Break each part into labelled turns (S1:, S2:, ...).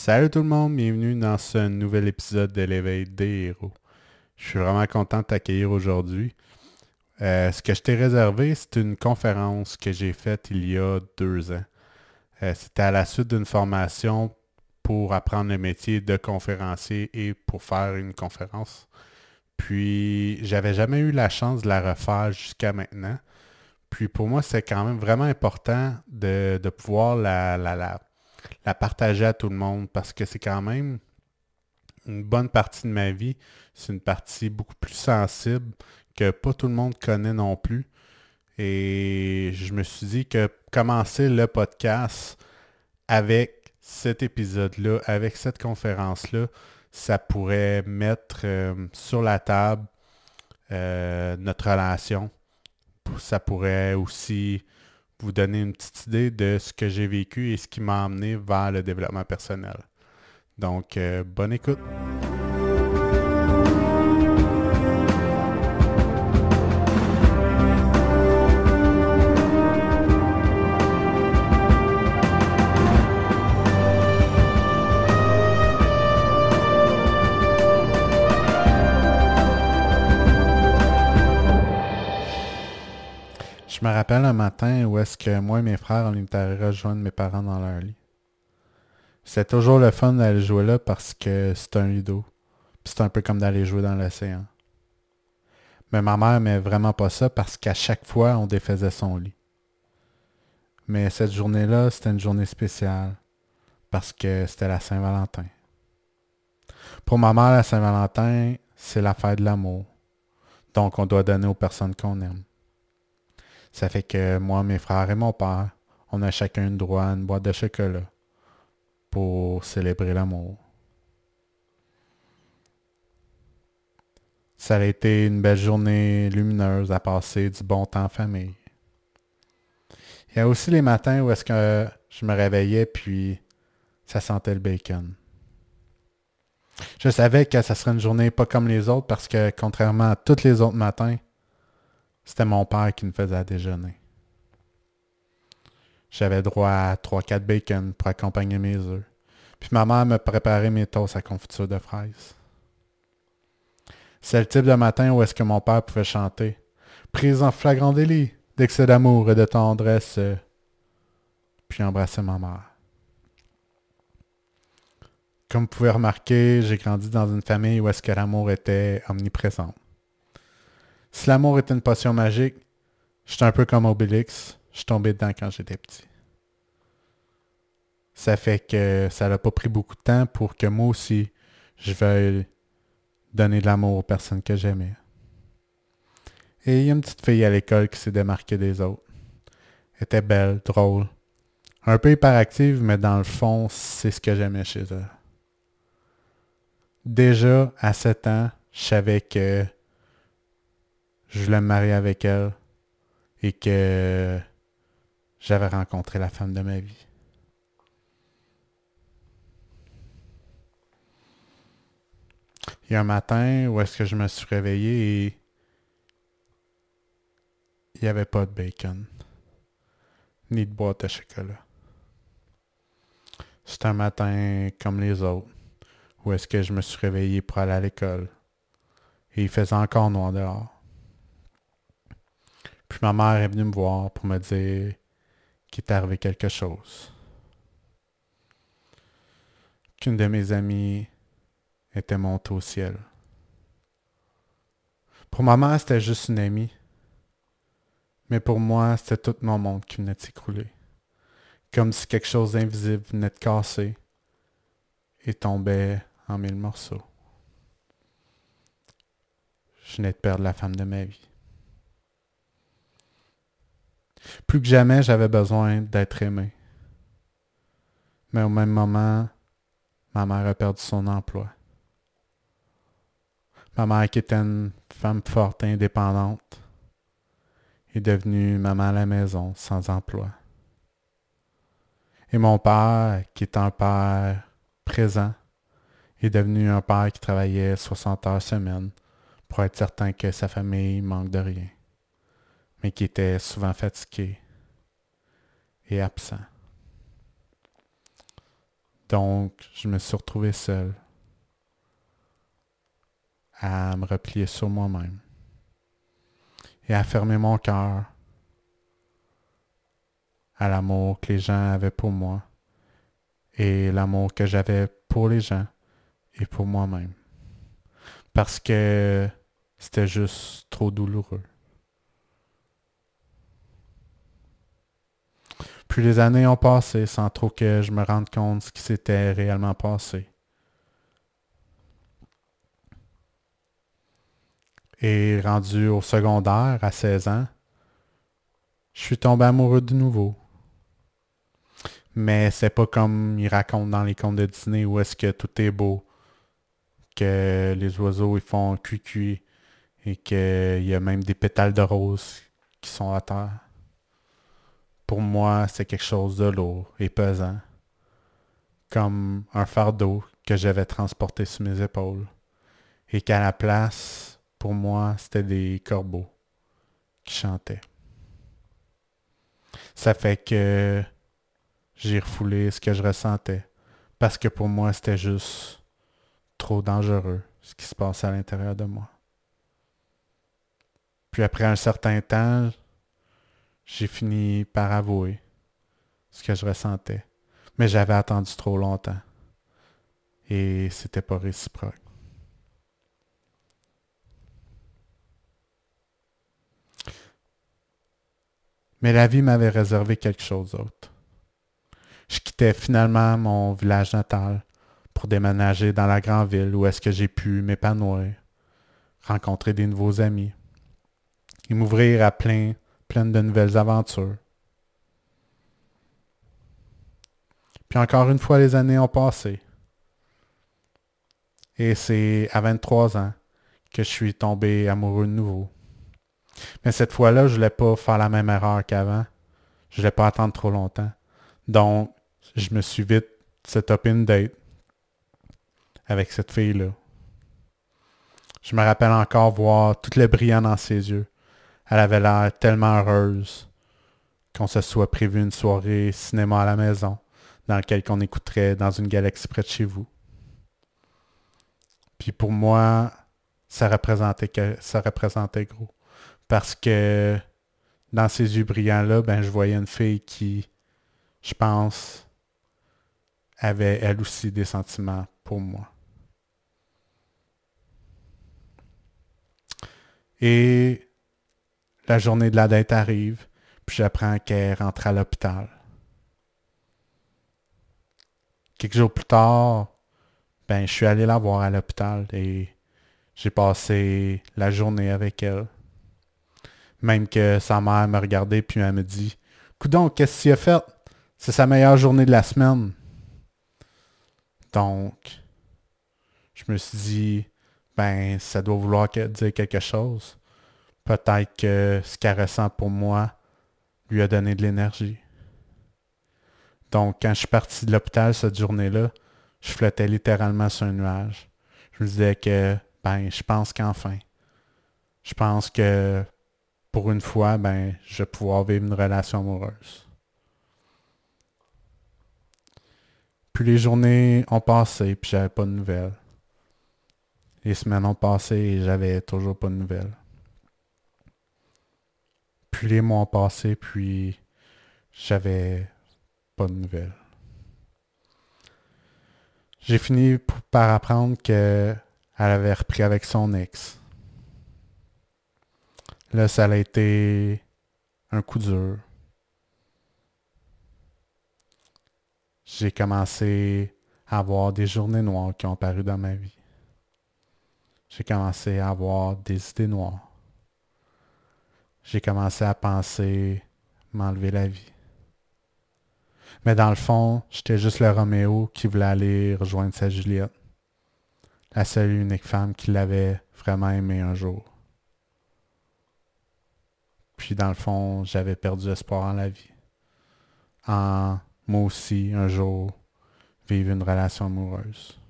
S1: Salut tout le monde, bienvenue dans ce nouvel épisode de l'éveil des héros. Je suis vraiment content de t'accueillir aujourd'hui. Euh, ce que je t'ai réservé, c'est une conférence que j'ai faite il y a deux ans. Euh, c'était à la suite d'une formation pour apprendre le métier de conférencier et pour faire une conférence. Puis, j'avais jamais eu la chance de la refaire jusqu'à maintenant. Puis, pour moi, c'est quand même vraiment important de, pouvoir la, la, la, partager à tout le monde parce que c'est quand même une bonne partie de ma vie. C'est une partie beaucoup plus sensible que pas tout le monde connaît non plus. Et je me suis dit que commencer le podcast avec cet épisode-là, avec cette conférence-là, ça pourrait mettre euh, sur la table euh, notre relation. Ça pourrait aussi vous donner une petite idée de ce que j'ai vécu et ce qui m'a amené vers le développement personnel. Donc, euh, bonne écoute. Me rappelle un matin où est-ce que moi et mes frères, on était allés rejoindre mes parents dans leur lit. C'est toujours le fun d'aller jouer là parce que c'est un lit d'eau. c'est un peu comme d'aller jouer dans l'océan. Mais ma mère n'aimait vraiment pas ça parce qu'à chaque fois, on défaisait son lit. Mais cette journée-là, c'était une journée spéciale parce que c'était la Saint-Valentin. Pour ma mère, la Saint-Valentin, c'est la fête de l'amour. Donc, on doit donner aux personnes qu'on aime. Ça fait que moi, mes frères et mon père, on a chacun droit à une boîte de chocolat pour célébrer l'amour. Ça a été une belle journée lumineuse à passer du bon temps en famille. Il y a aussi les matins où est-ce que je me réveillais puis ça sentait le bacon. Je savais que ça serait une journée pas comme les autres parce que contrairement à tous les autres matins, c'était mon père qui me faisait déjeuner. J'avais droit à 3-4 bacon pour accompagner mes œufs. Puis ma mère me préparait mes toasts à confiture de fraises. C'est le type de matin où est-ce que mon père pouvait chanter. Prise en flagrant délit, d'excès d'amour et de tendresse. Puis embrasser ma mère. Comme vous pouvez remarquer, j'ai grandi dans une famille où est-ce que l'amour était omniprésent. Si l'amour est une potion magique, je suis un peu comme Obélix. Je tombé dedans quand j'étais petit. Ça fait que ça n'a pas pris beaucoup de temps pour que moi aussi, je veuille donner de l'amour aux personnes que j'aimais. Et il y a une petite fille à l'école qui s'est démarquée des autres. Elle était belle, drôle, un peu hyperactive, mais dans le fond, c'est ce que j'aimais chez elle. Déjà, à 7 ans, je savais que je voulais me marier avec elle et que j'avais rencontré la femme de ma vie. Il y a un matin où est-ce que je me suis réveillé et il n'y avait pas de bacon, ni de boîte de chocolat. C'était un matin comme les autres, où est-ce que je me suis réveillé pour aller à l'école. Et il faisait encore noir dehors. Puis ma mère est venue me voir pour me dire qu'il est arrivé quelque chose. Qu'une de mes amies était montée au ciel. Pour ma mère, c'était juste une amie. Mais pour moi, c'était tout mon monde qui venait s'écrouler. Comme si quelque chose d'invisible venait de casser et tombait en mille morceaux. Je venais de perdre la femme de ma vie. Plus que jamais, j'avais besoin d'être aimé. Mais au même moment, ma mère a perdu son emploi. Ma mère, qui était une femme forte et indépendante, est devenue maman à la maison, sans emploi. Et mon père, qui est un père présent, est devenu un père qui travaillait 60 heures semaine pour être certain que sa famille manque de rien mais qui était souvent fatigué et absent. Donc, je me suis retrouvé seul à me replier sur moi-même et à fermer mon cœur à l'amour que les gens avaient pour moi et l'amour que j'avais pour les gens et pour moi-même. Parce que c'était juste trop douloureux. Les années ont passé sans trop que je me rende compte ce qui s'était réellement passé. Et rendu au secondaire à 16 ans, je suis tombé amoureux de nouveau. Mais c'est pas comme ils racontent dans les contes de Disney où est-ce que tout est beau, que les oiseaux ils font cuit et qu'il y a même des pétales de rose qui sont à terre. Pour moi, c'est quelque chose de lourd et pesant, comme un fardeau que j'avais transporté sur mes épaules, et qu'à la place, pour moi, c'était des corbeaux qui chantaient. Ça fait que j'ai refoulé ce que je ressentais, parce que pour moi, c'était juste trop dangereux ce qui se passait à l'intérieur de moi. Puis après un certain temps, j'ai fini par avouer ce que je ressentais. Mais j'avais attendu trop longtemps. Et c'était pas réciproque. Mais la vie m'avait réservé quelque chose d'autre. Je quittais finalement mon village natal pour déménager dans la grande ville où est-ce que j'ai pu m'épanouir, rencontrer des nouveaux amis et m'ouvrir à plein pleine de nouvelles aventures. Puis encore une fois, les années ont passé. Et c'est à 23 ans que je suis tombé amoureux de nouveau. Mais cette fois-là, je ne voulais pas faire la même erreur qu'avant. Je ne voulais pas attendre trop longtemps. Donc, je me suis vite set up une date avec cette fille-là. Je me rappelle encore voir tout le brillant dans ses yeux. Elle avait l'air tellement heureuse qu'on se soit prévu une soirée cinéma à la maison, dans laquelle on écouterait dans une galaxie près de chez vous. Puis pour moi, ça représentait, ça gros. Parce que dans ces yeux brillants-là, ben, je voyais une fille qui, je pense, avait elle aussi des sentiments pour moi. Et la journée de la dette arrive, puis j'apprends qu'elle rentre à l'hôpital. Quelques jours plus tard, ben, je suis allé la voir à l'hôpital et j'ai passé la journée avec elle. Même que sa mère me regardait puis elle me dit Coudon, qu'est-ce qu'il a fait? C'est sa meilleure journée de la semaine. Donc, je me suis dit, ben, ça doit vouloir dire quelque chose peut-être que ce qu'elle ressent pour moi lui a donné de l'énergie. Donc, quand je suis parti de l'hôpital cette journée-là, je flottais littéralement sur un nuage. Je me disais que, ben, je pense qu'enfin, je pense que pour une fois, ben, je vais pouvoir vivre une relation amoureuse. Puis les journées ont passé, puis j'avais pas de nouvelles. Les semaines ont passé et j'avais toujours pas de nouvelles. Puis les mois passé, puis j'avais pas de nouvelles. J'ai fini par apprendre qu'elle avait repris avec son ex. Là, ça a été un coup dur. J'ai commencé à avoir des journées noires qui ont paru dans ma vie. J'ai commencé à avoir des idées noires j'ai commencé à penser m'enlever la vie. Mais dans le fond, j'étais juste le Roméo qui voulait aller rejoindre sa Juliette. La seule et unique femme qui l'avait vraiment aimé un jour. Puis dans le fond, j'avais perdu espoir en la vie. En moi aussi, un jour, vivre une relation amoureuse.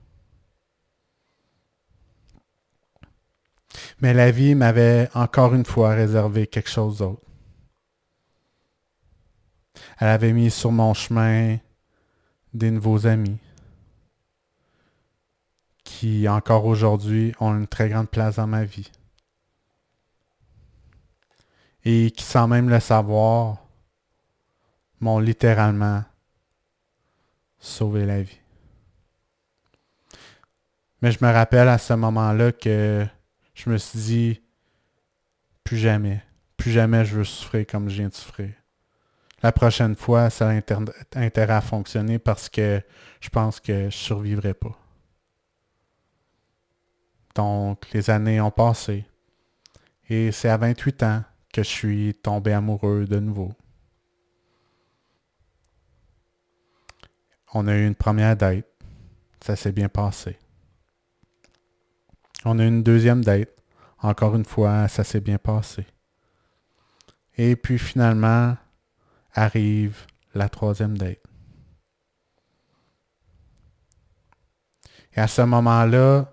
S1: Mais la vie m'avait encore une fois réservé quelque chose d'autre. Elle avait mis sur mon chemin des nouveaux amis, qui, encore aujourd'hui, ont une très grande place dans ma vie. Et qui, sans même le savoir, m'ont littéralement sauvé la vie. Mais je me rappelle à ce moment-là que je me suis dit, plus jamais, plus jamais je veux souffrir comme je viens de souffrir. La prochaine fois, ça a intérêt à fonctionner parce que je pense que je ne survivrai pas. Donc, les années ont passé. Et c'est à 28 ans que je suis tombé amoureux de nouveau. On a eu une première date. Ça s'est bien passé. On a une deuxième date. Encore une fois, ça s'est bien passé. Et puis finalement, arrive la troisième date. Et à ce moment-là,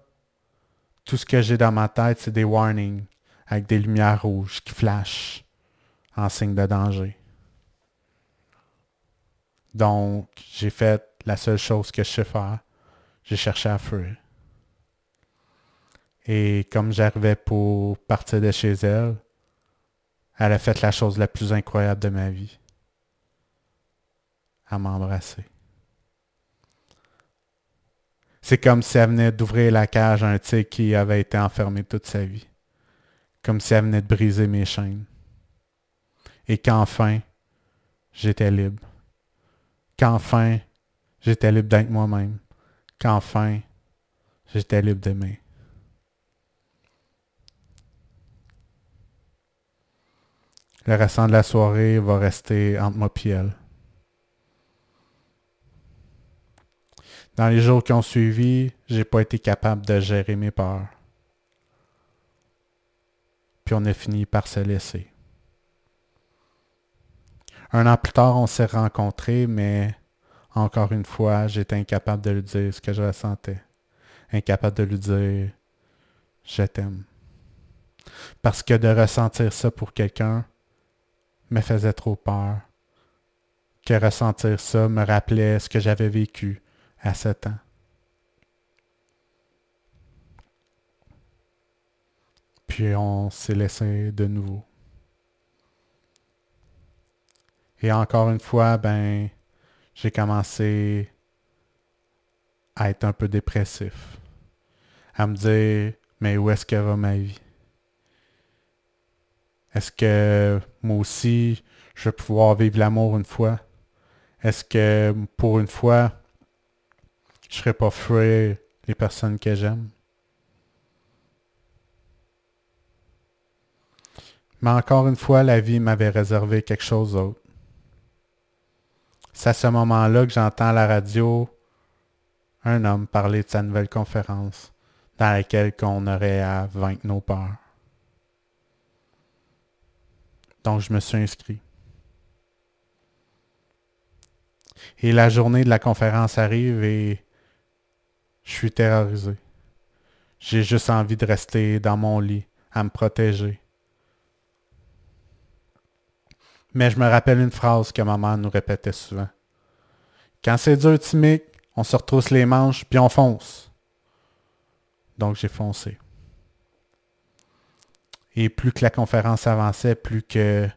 S1: tout ce que j'ai dans ma tête, c'est des warnings avec des lumières rouges qui flashent en signe de danger. Donc, j'ai fait la seule chose que je sais faire. J'ai cherché à fuir. Et comme j'arrivais pour partir de chez elle, elle a fait la chose la plus incroyable de ma vie. À m'embrasser. C'est comme si elle venait d'ouvrir la cage à un tigre qui avait été enfermé toute sa vie. Comme si elle venait de briser mes chaînes. Et qu'enfin, j'étais libre. Qu'enfin, j'étais libre d'être moi-même. Qu'enfin, j'étais libre d'aimer. Le restant de la soirée va rester entre moi et. Dans les jours qui ont suivi, j'ai pas été capable de gérer mes peurs. Puis on a fini par se laisser. Un an plus tard, on s'est rencontrés, mais encore une fois, j'étais incapable de lui dire ce que je ressentais. Incapable de lui dire je t'aime. Parce que de ressentir ça pour quelqu'un me faisait trop peur. Que ressentir ça me rappelait ce que j'avais vécu à 7 ans. Puis on s'est laissé de nouveau. Et encore une fois, ben, j'ai commencé à être un peu dépressif. À me dire, mais où est-ce que va ma vie? Est-ce que moi aussi, je vais pouvoir vivre l'amour une fois? Est-ce que pour une fois, je ne serais pas fuir les personnes que j'aime? Mais encore une fois, la vie m'avait réservé quelque chose d'autre. C'est à ce moment-là que j'entends à la radio un homme parler de sa nouvelle conférence dans laquelle on aurait à vaincre nos peurs. Donc je me suis inscrit. Et la journée de la conférence arrive et je suis terrorisé. J'ai juste envie de rester dans mon lit, à me protéger, Mais je me rappelle une phrase que maman nous répétait souvent. Quand c'est dur, Timic, on se retrousse les manches puis on fonce. Donc j'ai foncé. Et plus que la conférence avançait, plus que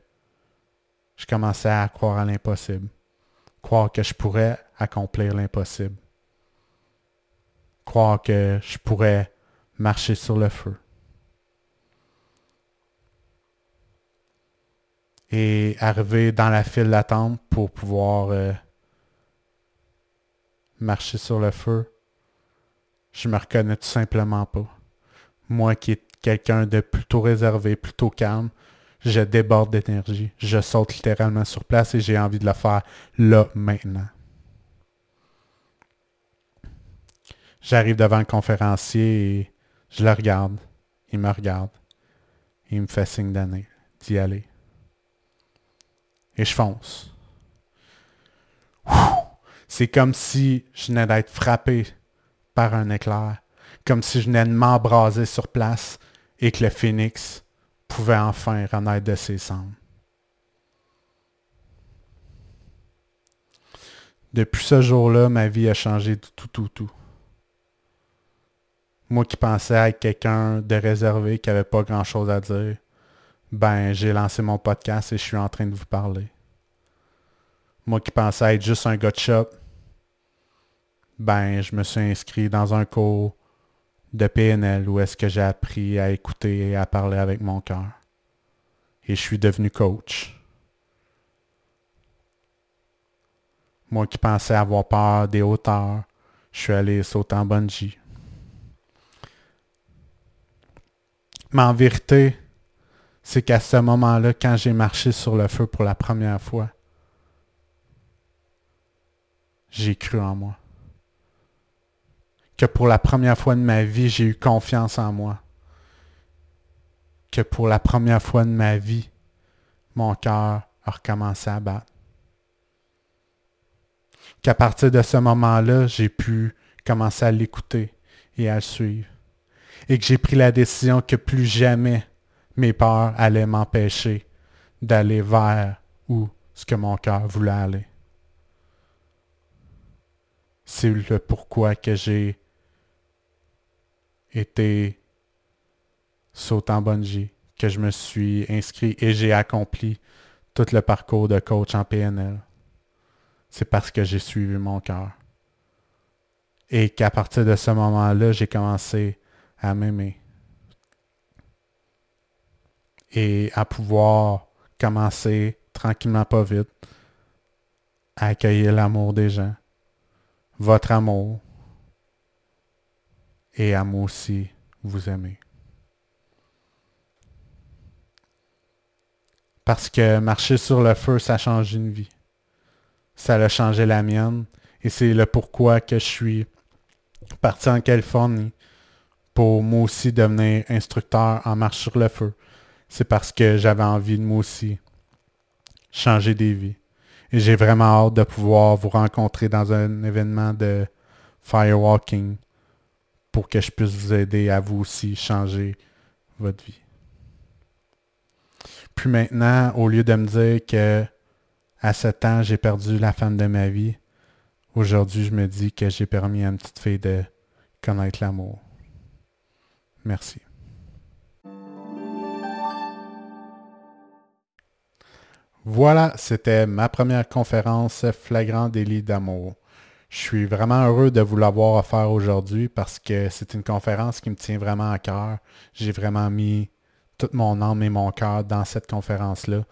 S1: je commençais à croire à l'impossible. Croire que je pourrais accomplir l'impossible. Croire que je pourrais marcher sur le feu. et arriver dans la file d'attente pour pouvoir euh, marcher sur le feu, je me reconnais tout simplement pas. Moi qui quelqu'un de plutôt réservé, plutôt calme, je déborde d'énergie. Je saute littéralement sur place et j'ai envie de le faire là, maintenant. J'arrive devant le conférencier et je le regarde. Il me regarde. Il me fait signe d'y aller et je fonce. C'est comme si je venais d'être frappé par un éclair, comme si je venais de m'embraser sur place et que le phénix pouvait enfin renaître de ses cendres. Depuis ce jour-là, ma vie a changé du tout, tout, tout. Moi qui pensais être quelqu'un de réservé, qui n'avait pas grand-chose à dire, ben j'ai lancé mon podcast et je suis en train de vous parler. Moi qui pensais être juste un gars de shop, ben je me suis inscrit dans un cours de PNL où est-ce que j'ai appris à écouter et à parler avec mon cœur. Et je suis devenu coach. Moi qui pensais avoir peur des hauteurs, je suis allé sauter en bungee. Mais en vérité, c'est qu'à ce moment-là, quand j'ai marché sur le feu pour la première fois, j'ai cru en moi. Que pour la première fois de ma vie, j'ai eu confiance en moi. Que pour la première fois de ma vie, mon cœur a recommencé à battre qu'à partir de ce moment-là, j'ai pu commencer à l'écouter et à le suivre. Et que j'ai pris la décision que plus jamais mes peurs allaient m'empêcher d'aller vers où ce que mon cœur voulait aller. C'est le pourquoi que j'ai été sautant bungee, que je me suis inscrit et j'ai accompli tout le parcours de coach en PNL c'est parce que j'ai suivi mon cœur. Et qu'à partir de ce moment-là, j'ai commencé à m'aimer. Et à pouvoir commencer tranquillement, pas vite, à accueillir l'amour des gens, votre amour, et à moi aussi vous aimer. Parce que marcher sur le feu, ça change une vie ça a changé la mienne. Et c'est le pourquoi que je suis parti en Californie pour moi aussi devenir instructeur en marche sur le feu. C'est parce que j'avais envie de moi aussi changer des vies. Et j'ai vraiment hâte de pouvoir vous rencontrer dans un événement de firewalking pour que je puisse vous aider à vous aussi changer votre vie. Puis maintenant, au lieu de me dire que à 7 ans, j'ai perdu la femme de ma vie. Aujourd'hui, je me dis que j'ai permis à une petite fille de connaître l'amour. Merci. Voilà, c'était ma première conférence flagrant délit d'amour. Je suis vraiment heureux de vous l'avoir offert aujourd'hui parce que c'est une conférence qui me tient vraiment à cœur. J'ai vraiment mis toute mon âme et mon cœur dans cette conférence-là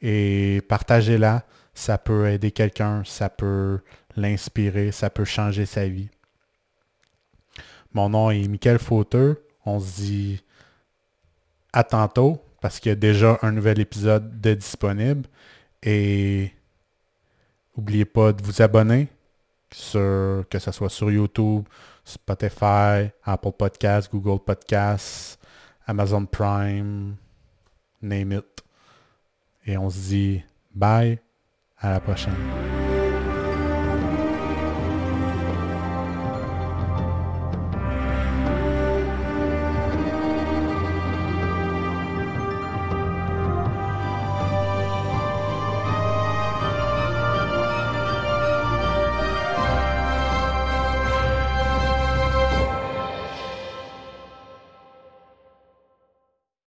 S1: et partagez-la. Ça peut aider quelqu'un, ça peut l'inspirer, ça peut changer sa vie. Mon nom est Michael Fauteux. On se dit à tantôt parce qu'il y a déjà un nouvel épisode de disponible. Et n'oubliez pas de vous abonner, sur, que ce soit sur YouTube, Spotify, Apple Podcasts, Google Podcasts, Amazon Prime, name it. Et on se dit bye, à la prochaine.